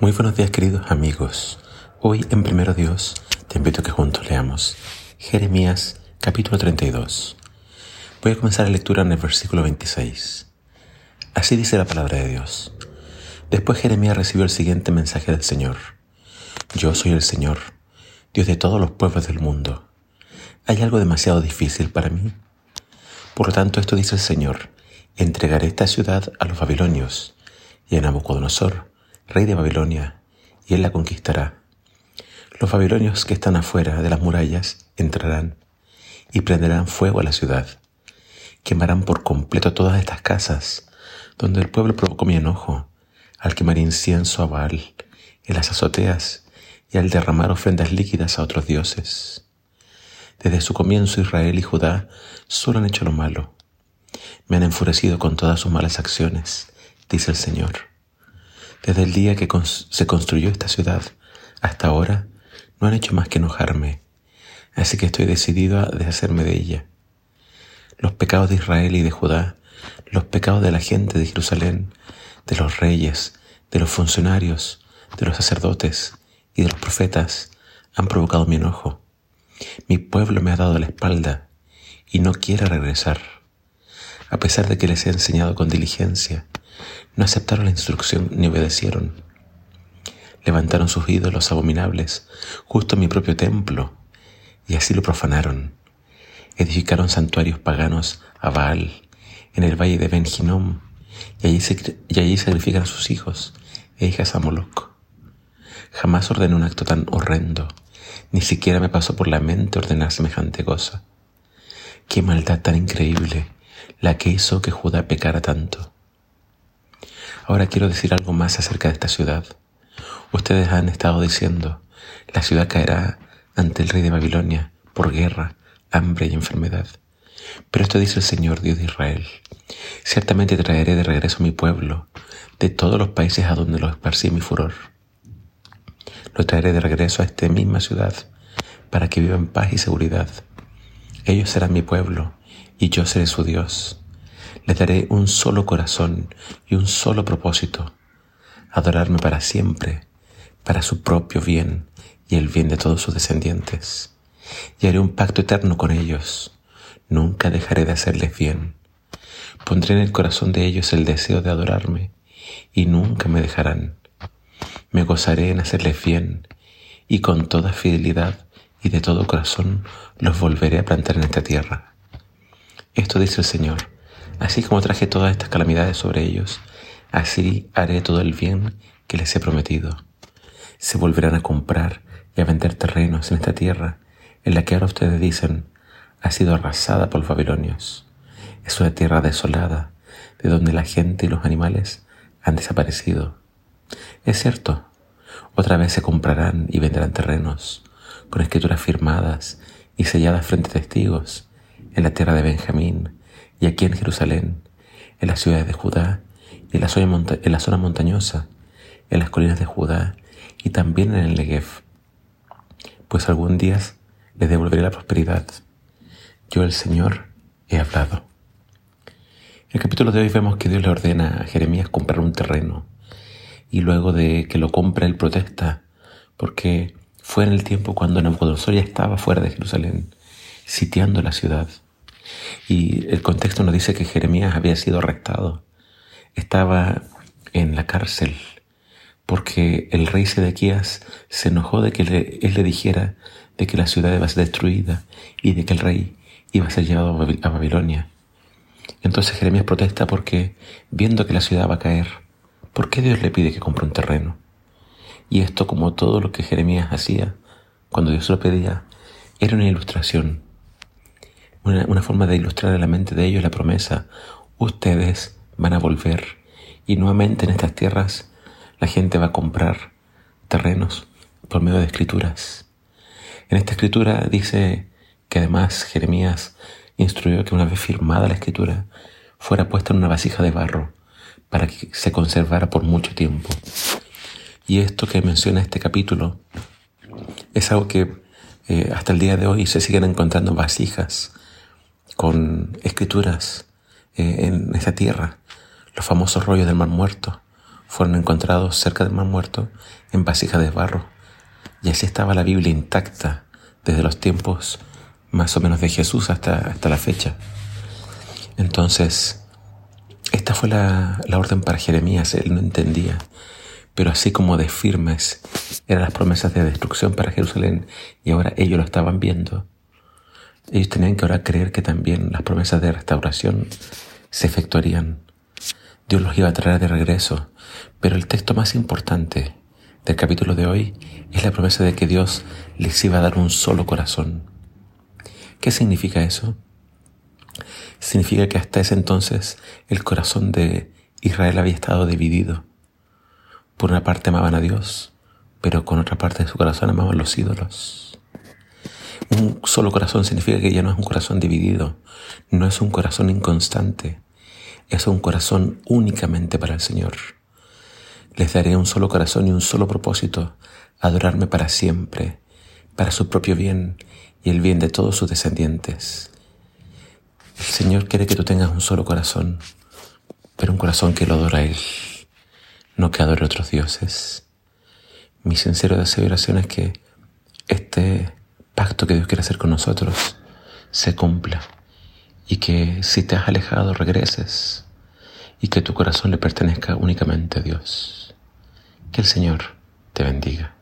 Muy buenos días queridos amigos. Hoy en Primero Dios te invito a que juntos leamos Jeremías capítulo 32. Voy a comenzar la lectura en el versículo 26. Así dice la palabra de Dios. Después Jeremías recibió el siguiente mensaje del Señor. Yo soy el Señor, Dios de todos los pueblos del mundo. ¿Hay algo demasiado difícil para mí? Por lo tanto, esto dice el Señor, entregaré esta ciudad a los babilonios y a Nabucodonosor, rey de Babilonia, y él la conquistará. Los babilonios que están afuera de las murallas entrarán y prenderán fuego a la ciudad. Quemarán por completo todas estas casas donde el pueblo provocó mi enojo, al quemar incienso a Baal en las azoteas y al derramar ofrendas líquidas a otros dioses. Desde su comienzo Israel y Judá solo han hecho lo malo. Me han enfurecido con todas sus malas acciones, dice el Señor. Desde el día que se construyó esta ciudad hasta ahora, no han hecho más que enojarme, así que estoy decidido a deshacerme de ella. Los pecados de Israel y de Judá, los pecados de la gente de Jerusalén, de los reyes, de los funcionarios, de los sacerdotes y de los profetas, han provocado mi enojo. Mi pueblo me ha dado la espalda y no quiere regresar. A pesar de que les he enseñado con diligencia, no aceptaron la instrucción ni obedecieron. Levantaron sus ídolos abominables justo en mi propio templo y así lo profanaron. Edificaron santuarios paganos a Baal en el valle de Ben y allí, y allí sacrifican sus hijos e hijas a Moloch. Jamás ordené un acto tan horrendo, ni siquiera me pasó por la mente ordenar semejante cosa. Qué maldad tan increíble la que hizo que Judá pecara tanto. Ahora quiero decir algo más acerca de esta ciudad. Ustedes han estado diciendo, la ciudad caerá ante el rey de Babilonia por guerra, hambre y enfermedad. Pero esto dice el Señor Dios de Israel. Ciertamente traeré de regreso a mi pueblo de todos los países a donde lo esparcí mi furor. Lo traeré de regreso a esta misma ciudad para que viva en paz y seguridad. Ellos serán mi pueblo y yo seré su Dios. Les daré un solo corazón y un solo propósito, adorarme para siempre, para su propio bien y el bien de todos sus descendientes. Y haré un pacto eterno con ellos. Nunca dejaré de hacerles bien. Pondré en el corazón de ellos el deseo de adorarme y nunca me dejarán. Me gozaré en hacerles bien y con toda fidelidad y de todo corazón los volveré a plantar en esta tierra. Esto dice el Señor Así como traje todas estas calamidades sobre ellos, así haré todo el bien que les he prometido. Se volverán a comprar y a vender terrenos en esta tierra, en la que ahora ustedes dicen, ha sido arrasada por los babilonios. Es una tierra desolada, de donde la gente y los animales han desaparecido. Es cierto, otra vez se comprarán y venderán terrenos, con escrituras firmadas y selladas frente a testigos, en la tierra de Benjamín, y aquí en Jerusalén, en las ciudades de Judá, en la zona, en la zona montañosa, en las colinas de Judá y también en el Negev, pues algún día les devolveré la prosperidad. Yo el Señor he hablado. En el capítulo de hoy vemos que Dios le ordena a Jeremías comprar un terreno y luego de que lo compre él protesta porque fue en el tiempo cuando Nabucodonosor ya estaba fuera de Jerusalén, sitiando la ciudad. Y el contexto nos dice que Jeremías había sido arrestado. Estaba en la cárcel porque el rey Sedequías se enojó de que él le dijera de que la ciudad iba a ser destruida y de que el rey iba a ser llevado a Babilonia. Entonces Jeremías protesta porque, viendo que la ciudad va a caer, ¿por qué Dios le pide que compre un terreno? Y esto, como todo lo que Jeremías hacía, cuando Dios lo pedía, era una ilustración una, forma de ilustrar en la mente de ellos la promesa, ustedes van a volver y nuevamente en estas tierras la gente va a comprar terrenos por medio de escrituras. En esta escritura dice que además Jeremías instruyó que una vez firmada la escritura fuera puesta en una vasija de barro para que se conservara por mucho tiempo. Y esto que menciona este capítulo es algo que eh, hasta el día de hoy se siguen encontrando vasijas con escrituras eh, en esta tierra, los famosos rollos del mar muerto, fueron encontrados cerca del mar muerto en vasijas de barro. Y así estaba la Biblia intacta desde los tiempos más o menos de Jesús hasta, hasta la fecha. Entonces, esta fue la, la orden para Jeremías, él no entendía, pero así como de firmes eran las promesas de destrucción para Jerusalén y ahora ellos lo estaban viendo, ellos tenían que ahora creer que también las promesas de restauración se efectuarían. Dios los iba a traer de regreso, pero el texto más importante del capítulo de hoy es la promesa de que Dios les iba a dar un solo corazón. ¿Qué significa eso? Significa que hasta ese entonces el corazón de Israel había estado dividido. Por una parte amaban a Dios, pero con otra parte de su corazón amaban los ídolos. Un solo corazón significa que ya no es un corazón dividido, no es un corazón inconstante, es un corazón únicamente para el Señor. Les daré un solo corazón y un solo propósito, adorarme para siempre, para su propio bien y el bien de todos sus descendientes. El Señor quiere que tú tengas un solo corazón, pero un corazón que lo adora a Él, no que adore a otros dioses. Mi sincero deseo y oración es que este que Dios quiere hacer con nosotros se cumpla y que si te has alejado regreses y que tu corazón le pertenezca únicamente a Dios. Que el Señor te bendiga.